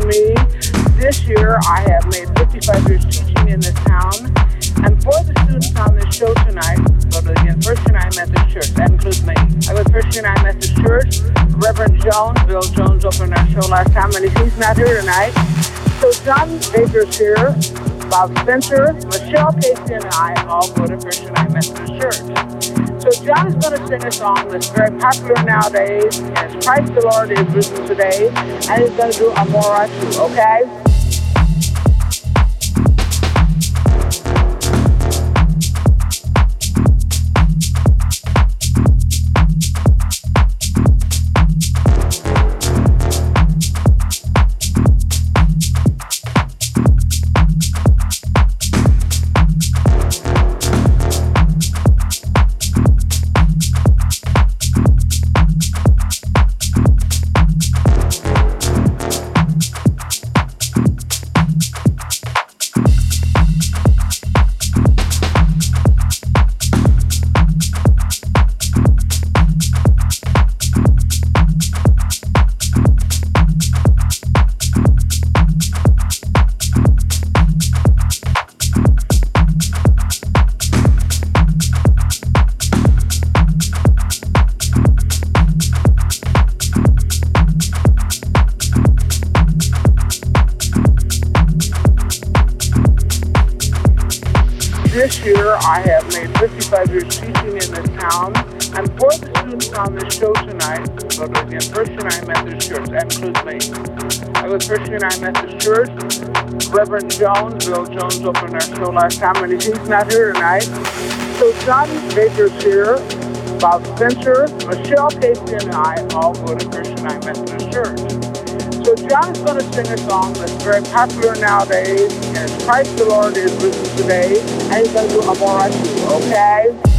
for me. This year, I have made 55 years teaching in this town. And for the students on this show tonight, go to the First United Methodist Church. That includes me. I was First United Methodist Church. Reverend Jones, Bill Jones, opened our show last time, and he's not here tonight. So John Baker's here, Bob Spencer, Michelle Casey, and I all go to First United Methodist Church. So John is going to sing a song that's very popular nowadays, and it's Christ the Lord is risen today, and he's going to do Amora too, okay? Jones, Bill Jones opened our show last time, and he's not here tonight. So John Baker's here, Bob Spencer, Michelle Casey, and I all go to Christian United Methodist Church. So John is going to sing a song that's very popular nowadays, and it's Christ the Lord is risen today, and he's going to do Amora too, okay?